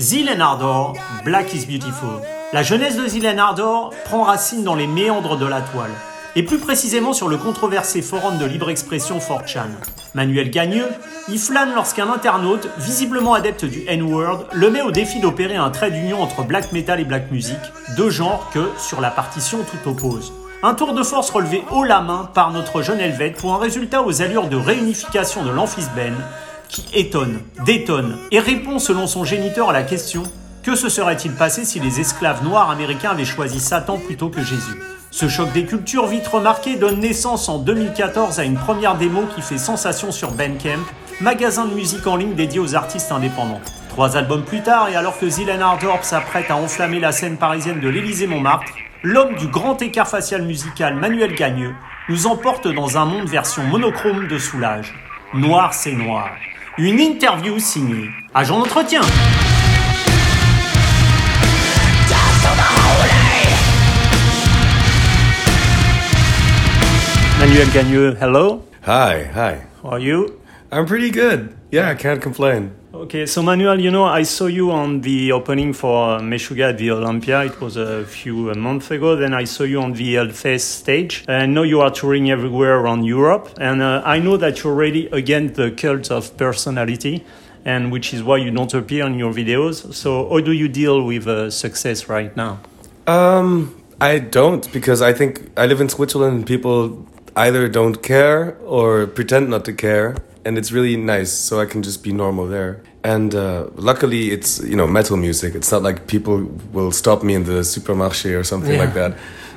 Zilen Ardor, Black is Beautiful. La jeunesse de Zilen Ardor prend racine dans les méandres de la toile, et plus précisément sur le controversé forum de libre expression 4chan. Manuel Gagneux y flâne lorsqu'un internaute, visiblement adepte du N-word, le met au défi d'opérer un trait d'union entre black metal et black music, deux genres que, sur la partition, tout oppose. Un tour de force relevé haut la main par notre jeune Helvète pour un résultat aux allures de réunification de l'amphis-ben qui étonne, détonne et répond selon son géniteur à la question que se serait-il passé si les esclaves noirs américains avaient choisi Satan plutôt que Jésus? Ce choc des cultures vite remarqué donne naissance en 2014 à une première démo qui fait sensation sur Bandcamp, magasin de musique en ligne dédié aux artistes indépendants. Trois albums plus tard, et alors que Zilan Ardorp s'apprête à enflammer la scène parisienne de l'Élysée-Montmartre, l'homme du grand écart facial musical Manuel Gagneux nous emporte dans un monde version monochrome de Soulage. Noir, c'est noir. Une interview signée Agent d'entretien. Manuel Gagneux, hello. Hi, hi. How are you? I'm pretty good. Yeah, I can't complain. Okay, so Manuel, you know, I saw you on the opening for Meshuggah at the Olympia. It was a few months ago. Then I saw you on the Hellfest stage. I know you are touring everywhere around Europe, and uh, I know that you're really against the cult of personality, and which is why you don't appear in your videos. So, how do you deal with uh, success right now? Um, I don't because I think I live in Switzerland and people either don't care or pretend not to care and it's really nice so i can just be normal there. And uh, luckily it's you know metal music. It's not like people will stop me in the supermarché or something Yeah. like that.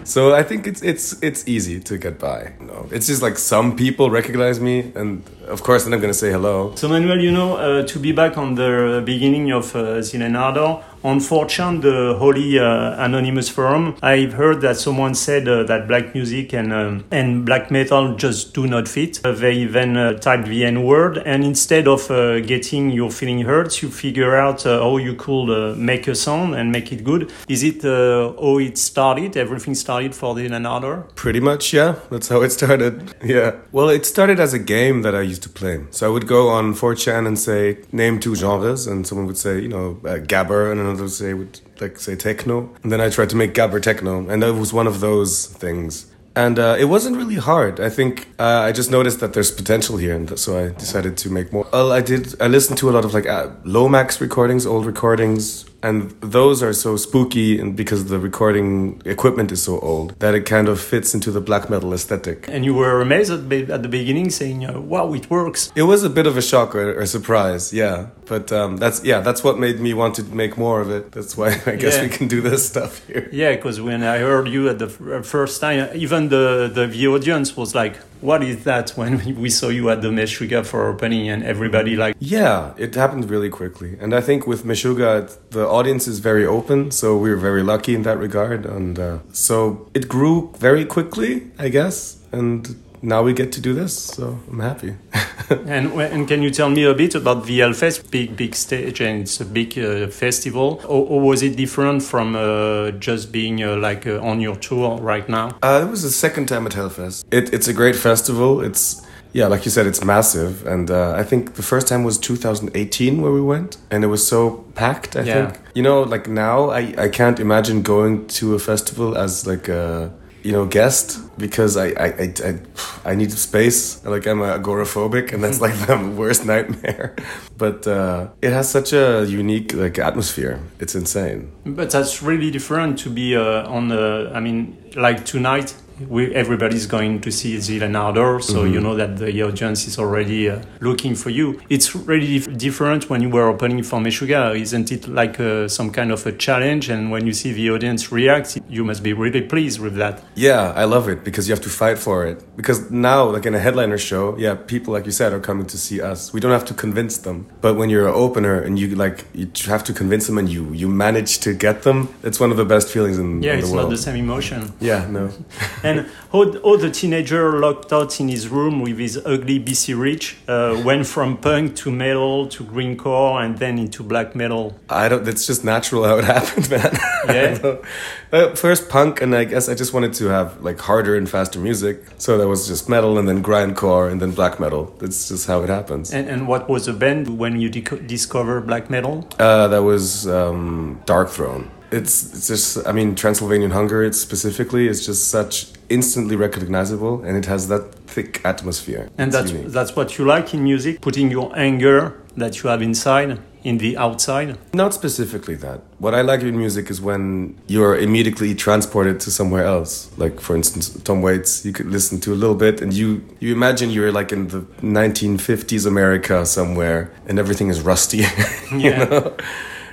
So i think it's it's it's easy to get by you know. It's just like some people recognize me and of course then i'm gonna say hello. So, Manuel, you know, uh, to be back on the beginning of uh, Zeal & Ardor, on 4chan, the Holy uh, Anonymous Forum, I've heard that someone said uh, that black music and, um, and black metal just do not fit. Uh, they then typed the N word, and instead of getting your feeling hurt, you figure out how you could make a song and make it good. Is it how it started? Everything started for Zeal & Ardor? Pretty much, yeah. That's how it started. Yeah. Well, it started as a game that I used to play. So I would go on 4chan and say, name two genres, and someone would say, you know, uh, gabber, and another would say, would like say techno. And then I tried to make gabber techno, and that was one of those things. And uh, it wasn't really hard. I think uh, I just noticed that there's potential here, and so I decided to make more. Well, I did. I listened to a lot of like uh, Lomax recordings, old recordings, and those are so spooky, and because the recording equipment is so old that it kind of fits into the black metal aesthetic. And you were amazed at, the beginning, saying, uh, wow, it works. It was a bit of a shock or a surprise, yeah. But um, that's yeah, that's what made me want to make more of it. That's why I guess Yeah. we can do this stuff here. Yeah, because when I heard you at the uh, first time, even the, the, the audience was like, what is that when we saw you at the Meshuggah for opening and everybody like, Yeah, it happened really quickly, and I think with Meshuggah, the audience is very open, so we were very lucky in that regard, and uh, so it grew very quickly, I guess, and now we get to do this, so I'm happy. and, and can you tell me a bit about the Hellfest, big, big stage and it's a big uh, festival. Or, or was it different from uh, just being uh, like uh, on your tour right now? Uh, it was the second time at Hellfest. It, it's a great festival. It's yeah, like you said, it's massive, and uh, I think the first time was 2018 where we went, and it was so packed. I Yeah. think you know, like now, I I can't imagine going to a festival as like a you know guest because I I I, I, I need space. Like I'm agoraphobic, and that's like the worst nightmare. But uh, it has such a unique like atmosphere. It's insane. But that's really different to be uh, on the. I mean, like tonight, we, everybody's going to see Zeal & Ardor, so you know that the audience is already uh, looking for you. It's really dif- different when you were opening for Meshuggah, isn't it? Like uh, some kind of a challenge, and when you see the audience react, you must be really pleased with that. Yeah, I love it because you have to fight for it. Because now, like in a headliner show, yeah, people like you said are coming to see us. We don't have to convince them. But when you're an opener and you like you have to convince them and you you manage to get them, it's one of the best feelings in, Yeah, in the world. Yeah, it's not the same emotion. Yeah, no. And how, how the teenager locked out in his room with his ugly BC Rich uh, went from punk to metal to grindcore and then into black metal. I don't. It's just natural how it happened, man. Yeah. uh, first punk, and I guess I just wanted to have like harder and faster music. So that was just metal, and then grindcore, and then black metal. That's just how it happens. And, and what was the band when you discover black metal? Uh, that was um, Darkthrone. It's, it's just, I mean, Transylvanian Hunger, it's specifically, is just such instantly recognizable and it has that thick atmosphere. And It's that's unique. that's what you like in music, putting your anger that you have inside in the outside. Not specifically that. What I like in music is when you're immediately transported to somewhere else. Like, for instance, Tom Waits, you could listen to a little bit and you, you imagine you're like in the 1950s America somewhere and everything is rusty. you Yeah. know?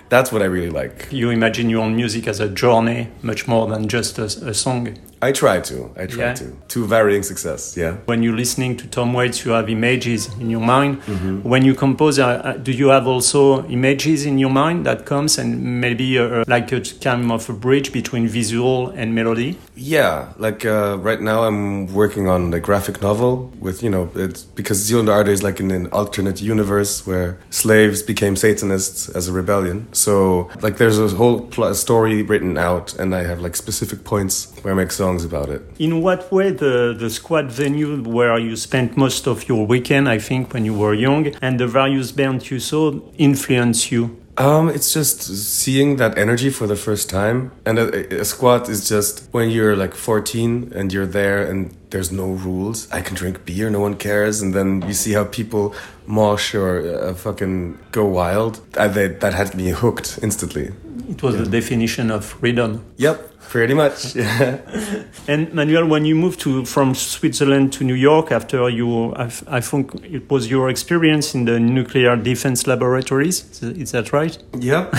That's what I really like. You imagine your own music as a journey, much more than just a, a song. I try to. I try Yeah. to. To varying success, yeah. When you're listening to Tom Waits, you have images in your mind. Mm-hmm. When you compose, uh, uh, do you have also images in your mind that comes and maybe uh, like a kind of a bridge between visual and melody? Yeah, like uh, right now I'm working on the graphic novel with, you know, it's because Art is like in an alternate universe where slaves became Satanists as a rebellion. So, like, there's a whole pl- story written out, and I have like specific points where I make songs about it. In what way the, the squad venue where you spent most of your weekend, I think, when you were young, and the various bands you saw influence you? Um, it's just seeing that energy for the first time, and a, a squat is just when you're like 14 and you're there and there's no rules. I can drink beer, no one cares, and then you see how people mosh or uh, fucking go wild. I, they, that had me hooked instantly. It was the definition of freedom. Yep, pretty much. Yeah. And Manuel, when you moved to from Switzerland to New York after you, I, I think it was your experience in the nuclear defense laboratories. Is, that right? Yep.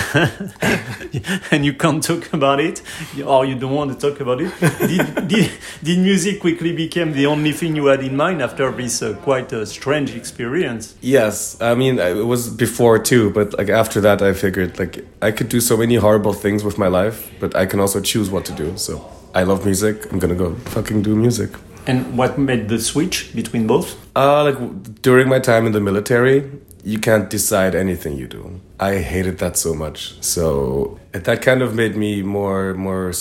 and you can't talk about it, or you don't want to talk about it. Did, did, did music quickly become the only thing you had in mind after this uh, quite uh, strange experience? Yes, I mean it was before too, but like after that, I figured like I could do so many horrible things with my life, but I can also choose what to do. So I love music. I'm gonna go fucking do music. And what made the switch between both? Uh, like during my time in the military, you can't decide anything you do. I hated that so much. So that kind of made me more more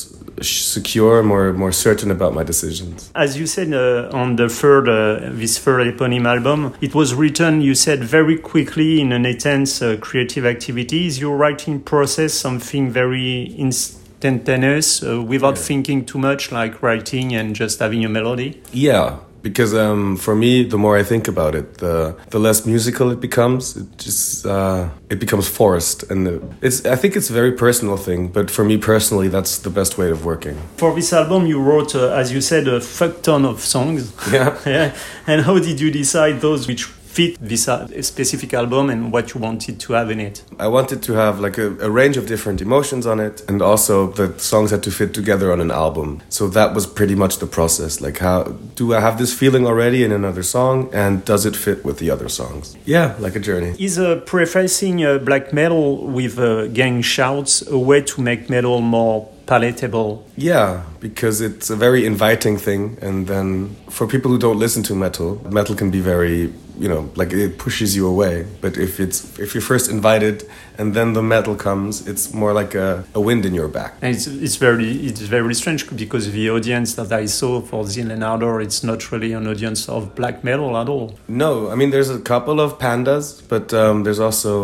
secure, more more certain about my decisions. As you said uh, on the third, uh, this third eponym album, it was written, you said, very quickly in an intense uh, creative activity. Is your writing process something very instantaneous uh, without thinking too much, like writing and just having a melody? Yeah, because um, for me, the more I think about it, the the less musical it becomes. It just uh, it becomes forced, and it's. I think it's a very personal thing, but for me personally, that's the best way of working. For this album, you wrote, uh, as you said, a fuck ton of songs. Yeah. yeah. And how did you decide those which fit this uh, specific album and what you wanted to have in it? I wanted to have like a, a range of different emotions on it, and also the songs had to fit together on an album. So that was pretty much the process. Like, how do I have this feeling already in another song, and does it fit with the other songs? Yeah, like a journey. Is uh, prefacing uh, black metal with uh, gang shouts a way to make metal more palatable? Yeah, because it's a very inviting thing, and then for people who don't listen to metal, metal can be very, you know, like it pushes you away. But if it's if you're first invited and then the metal comes, it's more like a, a wind in your back. And it's, it's very it's very strange because the audience that I saw for Zeal & Ardor, it's not really an audience of black metal at all. No, I mean there's a couple of pandas, but um, there's also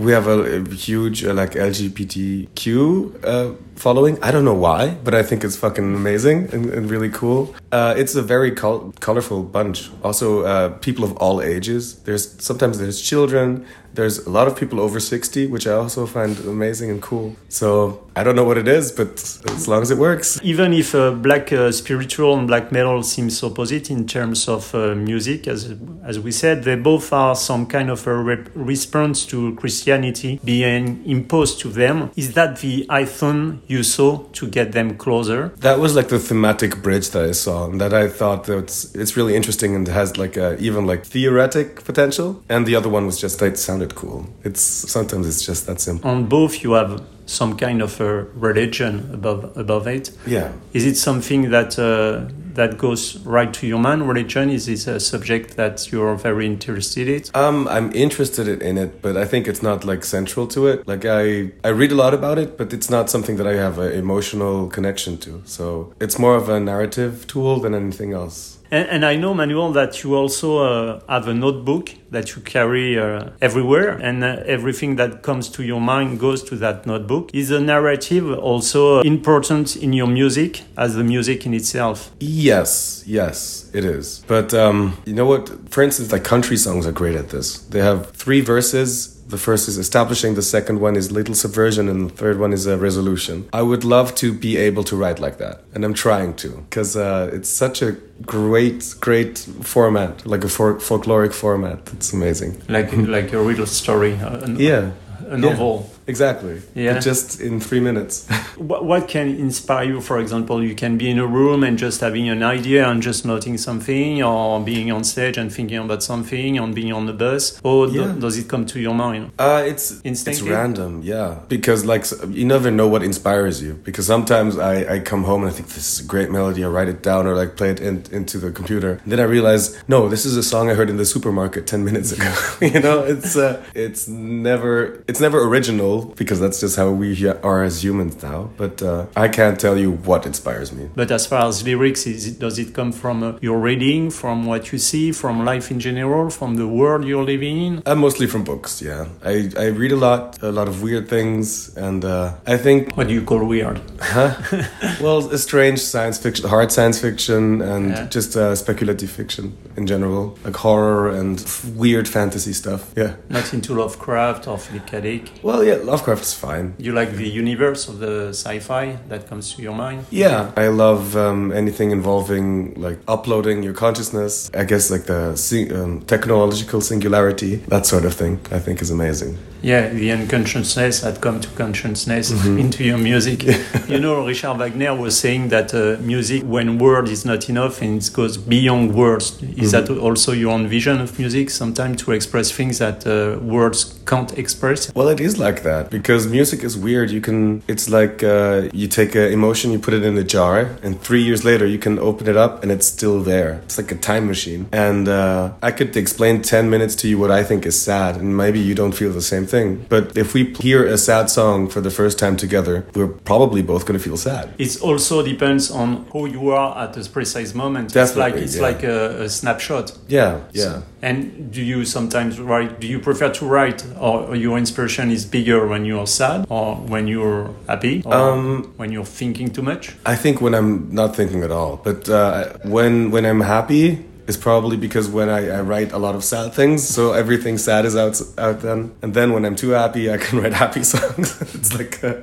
we have a, a huge uh, like LGBTQ uh, following. I don't know why, but I think it's fucking amazing and, and really cool. Uh, it's a very col- colorful bunch. Also, uh, people of all ages. There's sometimes there's children. There's a lot of people over sixty, which I also find amazing and cool. So I don't know what it is, but as long as it works. Even if uh, black uh, spiritual and black metal seems opposite in terms of uh, music, as as we said, they both are some kind of a rep- response to Christianity being imposed to them. Is that the iPhone you saw to get them closer? That was like the thematic bridge that I saw, and that I thought that it's it's really interesting and has like a, even like theoretic potential. And the other one was just that it sounded cool. It's sometimes it's just that simple. On both, you have some kind of a religion above above it. Yeah. Is it something that uh, that goes right to your mind? Religion is this a subject that you're very interested in? Um, I'm interested in it, but I think it's not like central to it. Like I, I read a lot about it, but it's not something that I have an emotional connection to. So it's more of a narrative tool than anything else. And, and, I know, Manuel, that you also uh, have a notebook that you carry uh, everywhere, and uh, everything that comes to your mind goes to that notebook. Is the narrative also important in your music as the music in itself? Yes, yes, it is. But um, you know what? For instance, like country songs are great at this. They have three verses the first is establishing, the second one is little subversion, and the third one is a resolution. I would love to be able to write like that, and I'm trying to, because uh, it's such a great, great format, like a folkloric format. It's amazing. Like like a real story. Uh, yeah. A novel. Yeah. Exactly. Yeah. But just in three minutes. what, what can inspire you? For example, you can be in a room and just having an idea and just noting something, or being on stage and thinking about something, and being on the bus. Or yeah. do, does it come to your mind? Uh, it's instinctive. It's random, yeah. Because like you never know what inspires you. Because sometimes I, I come home and I think this is a great melody. I write it down or like play it in, into the computer. And then I realize no, this is a song I heard in the supermarket ten minutes ago. you know, it's uh, it's never it's never original because that's just how we are as humans now. But uh, I can't tell you what inspires me. But as far as lyrics, it, does it come from uh, your reading, from what you see, from life in general, from the world you're living in? Uh, mostly from books. Yeah, I, I read a lot, a lot of weird things, and uh, I think. What do you call weird? Huh? well, strange science fiction, hard science fiction, and yeah. just uh, speculative fiction in general, like horror and weird fantasy stuff. Yeah. Not into Lovecraft or Philip K. Dick. Well, yeah, Lovecraft's fine. You like the universe of the sci-fi that comes to your mind? Yeah, I love um, anything involving like uploading your consciousness. I guess like the um, technological singularity, that sort of thing. I think is amazing. Yeah, the unconsciousness had come to consciousness mm-hmm. into your music. you know, Richard Wagner was saying that uh, music, when word is not enough and it goes beyond words, is mm-hmm. that also your own vision of music? Sometimes to express things that uh, words can't express. Well, it is like that because music is weird. You can, it's like uh, you take an emotion, you put it in a jar, and three years later you can open it up and it's still there. It's like a time machine. And uh, I could explain 10 minutes to you what I think is sad, and maybe you don't feel the same thing. But if we hear a sad song for the first time together, we're probably both going to feel sad. It also depends on who you are at this precise moment. Definitely, it's like it's yeah. like a, a, snapshot. Yeah, yeah. So, and do you sometimes write? Do you prefer to write, or your inspiration is bigger when you're sad, or when you're happy, or um, when you're thinking too much? I think when I'm not thinking at all. But uh, when when I'm happy, is probably because when I, I, write a lot of sad things, so everything sad is out out then. And then when I'm too happy, I can write happy songs. it's like uh,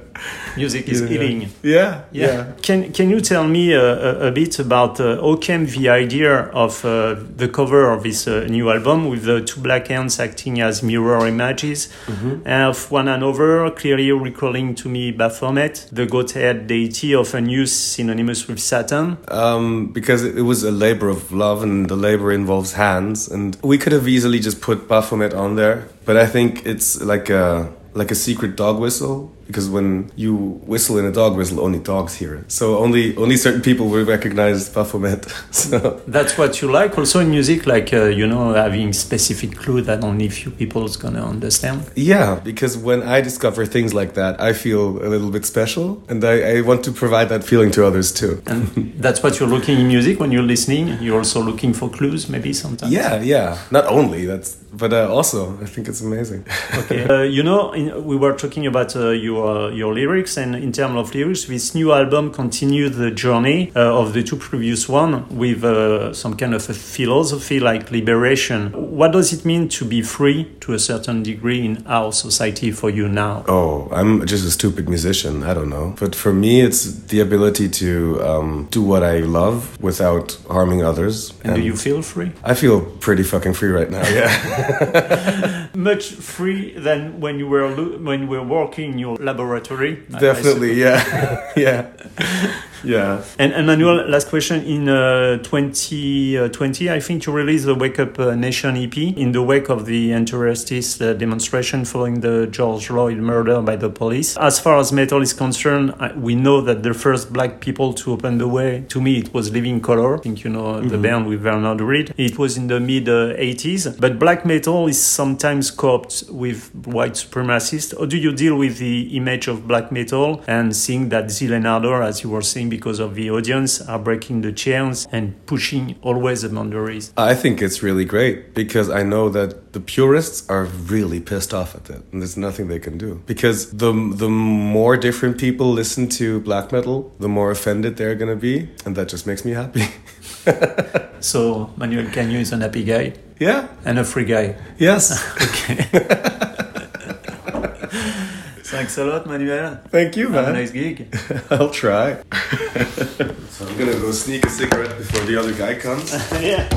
music is healing. Yeah, yeah, yeah. Can Can you tell me uh, a, a, bit about uh, how came the idea of uh, the cover of this uh, new album with the two black hands acting as mirror images mm-hmm. of one another, clearly recalling to me Baphomet, the goat-head deity often used synonymous with Satan? Um, because it was a labor of love and the labor involves hands, and we could have easily just put Baphomet on there, but I think it's like a like a secret dog whistle because when you whistle in a dog whistle, only dogs hear it. So only only certain people will recognize Baphomet. so that's what you like also in music, like uh, you know having specific clue that only few people is gonna understand. Yeah, because when I discover things like that, I feel a little bit special, and I, I want to provide that feeling to others too. and that's what you're looking in music when you're listening. You're also looking for clues, maybe sometimes. Yeah, yeah. Not only that's, but uh, also I think it's amazing. okay, uh, you know, in, we were talking about uh, your your your lyrics. And in terms of lyrics, this new album continues the journey uh, of the two previous one with uh, some kind of a philosophy like liberation. What does it mean to be free to a certain degree in our society for you now? Oh, I'm just a stupid musician. I don't know. But for me, it's the ability to um, do what I love without harming others. And, and do you feel free? I feel pretty fucking free right now. Yeah. Much free than when you were when you were working in your laboratory. Definitely, yeah, yeah. Yeah. And Emmanuel, last question. In uh, 2020, I think you released the Wake Up uh, Nation EP in the wake of the anti-racist uh, demonstration following the George Floyd murder by the police. As far as metal is concerned, I, we know that the first black people to open the way, to me, it was Living Colour. I think you know the band with Bernard Reed. It was in the mid uh, 80s. But black metal is sometimes coped with white supremacists. Or do you deal with the image of black metal and seeing that and as you were saying, because of the audience, are breaking the chains and pushing always the boundaries? I think it's really great because I know that the purists are really pissed off at it, and there's nothing they can do. Because the the more different people listen to black metal, the more offended they're gonna be, and that just makes me happy. So Manuel Gagneux is an happy guy yeah. and a free guy. Yes. Okay. Thanks a lot, Manuel. Thank you, Have a man. nice gig. I'll try. so I'm gonna go sneak a cigarette before the other guy comes. yeah.